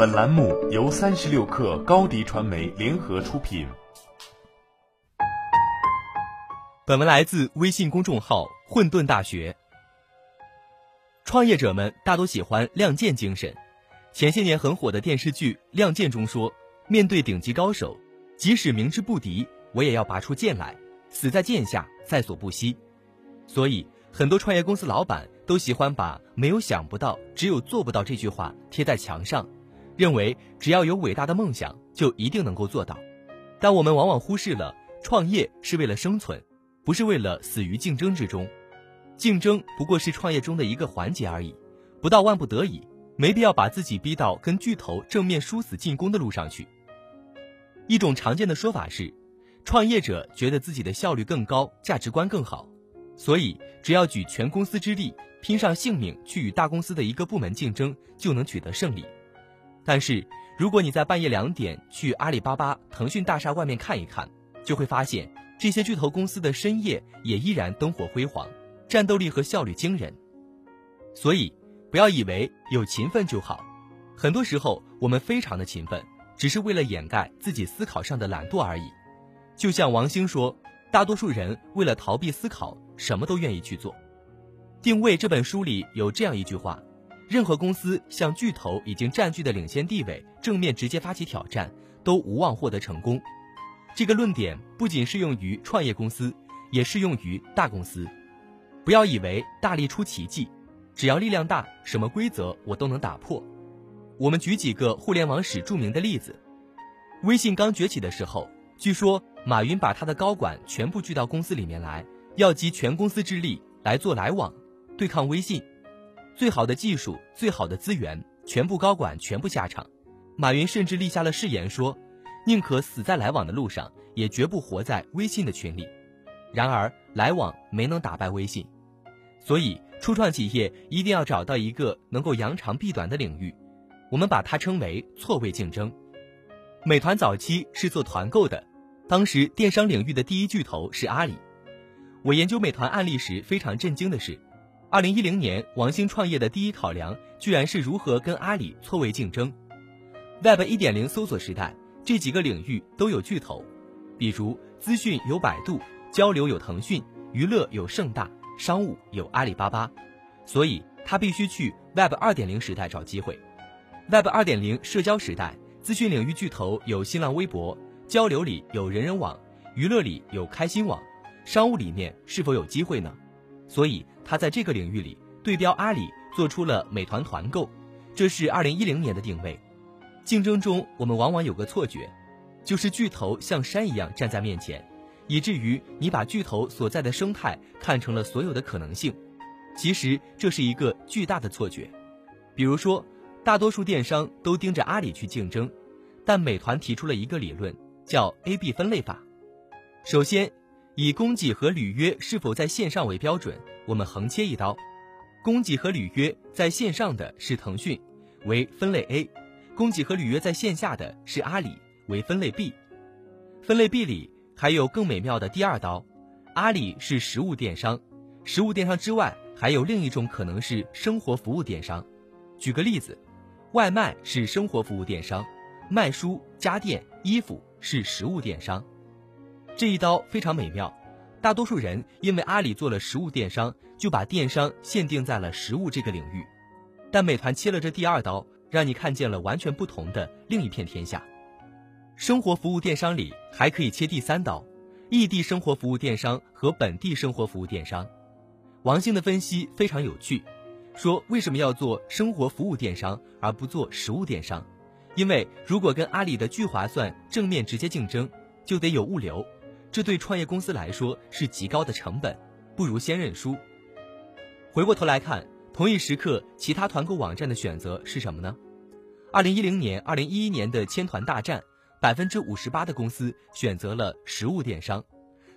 本栏目由三十六氪高低传媒联合出品。本文来自微信公众号“混沌大学”。创业者们大多喜欢亮剑精神。前些年很火的电视剧《亮剑》中说：“面对顶级高手，即使明知不敌，我也要拔出剑来，死在剑下，在所不惜。”所以，很多创业公司老板都喜欢把“没有想不到，只有做不到”这句话贴在墙上，认为只要有伟大的梦想，就一定能够做到。但我们往往忽视了，创业是为了生存，不是为了死于竞争之中。竞争不过是创业中的一个环节而已，不到万不得已，没必要把自己逼到跟巨头正面殊死进攻的路上去。一种常见的说法是，创业者觉得自己的效率更高，价值观更好，所以只要举全公司之力，拼上性命去与大公司的一个部门竞争，就能取得胜利。但是，如果你在半夜两点去阿里巴巴、腾讯大厦外面看一看，就会发现这些巨头公司的深夜也依然灯火辉煌。战斗力和效率惊人，所以不要以为有勤奋就好。很多时候，我们非常的勤奋，只是为了掩盖自己思考上的懒惰而已。就像王兴说：“大多数人为了逃避思考，什么都愿意去做。”《定位》这本书里有这样一句话：“任何公司向巨头已经占据的领先地位正面直接发起挑战，都无望获得成功。”这个论点不仅适用于创业公司，也适用于大公司。不要以为大力出奇迹，只要力量大，什么规则我都能打破。我们举几个互联网史著名的例子：微信刚崛起的时候，据说马云把他的高管全部聚到公司里面来，要集全公司之力来做来往，对抗微信。最好的技术、最好的资源，全部高管全部下场。马云甚至立下了誓言，说宁可死在来往的路上，也绝不活在微信的群里。然而，来往没能打败微信，所以初创企业一定要找到一个能够扬长避短的领域，我们把它称为错位竞争。美团早期是做团购的，当时电商领域的第一巨头是阿里。我研究美团案例时非常震惊的是，二零一零年王兴创业的第一考量居然是如何跟阿里错位竞争。Web 一点零搜索时代，这几个领域都有巨头，比如资讯有百度。交流有腾讯，娱乐有盛大，商务有阿里巴巴，所以他必须去 Web 二点零时代找机会。Web 二点零社交时代，资讯领域巨头有新浪微博，交流里有人人网，娱乐里有开心网，商务里面是否有机会呢？所以他在这个领域里对标阿里，做出了美团团购，这是二零一零年的定位。竞争中，我们往往有个错觉，就是巨头像山一样站在面前。以至于你把巨头所在的生态看成了所有的可能性，其实这是一个巨大的错觉。比如说，大多数电商都盯着阿里去竞争，但美团提出了一个理论，叫 A/B 分类法。首先，以供给和履约是否在线上为标准，我们横切一刀，供给和履约在线上的是腾讯，为分类 A；供给和履约在线下的是阿里，为分类 B。分类 B 里。还有更美妙的第二刀，阿里是实物电商，实物电商之外还有另一种可能是生活服务电商。举个例子，外卖是生活服务电商，卖书、家电、衣服是实物电商。这一刀非常美妙，大多数人因为阿里做了实物电商，就把电商限定在了实物这个领域，但美团切了这第二刀，让你看见了完全不同的另一片天下。生活服务电商里还可以切第三刀，异地生活服务电商和本地生活服务电商。王兴的分析非常有趣，说为什么要做生活服务电商而不做实物电商？因为如果跟阿里的聚划算正面直接竞争，就得有物流，这对创业公司来说是极高的成本，不如先认输。回过头来看，同一时刻其他团购网站的选择是什么呢？二零一零年、二零一一年的千团大战。百分之五十八的公司选择了实物电商，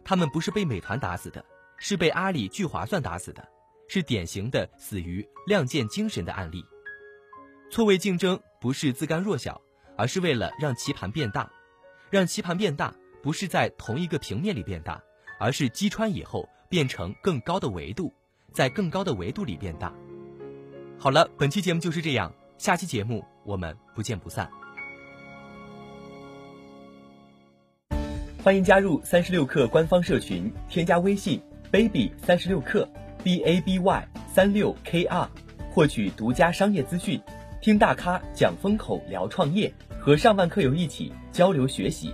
他们不是被美团打死的，是被阿里聚划算打死的，是典型的死于亮剑精神的案例。错位竞争不是自甘弱小，而是为了让棋盘变大。让棋盘变大，不是在同一个平面里变大，而是击穿以后变成更高的维度，在更高的维度里变大。好了，本期节目就是这样，下期节目我们不见不散。欢迎加入三十六课官方社群，添加微信 baby 三十六课 b a b y 三六 k r，获取独家商业资讯，听大咖讲风口，聊创业，和上万课友一起交流学习。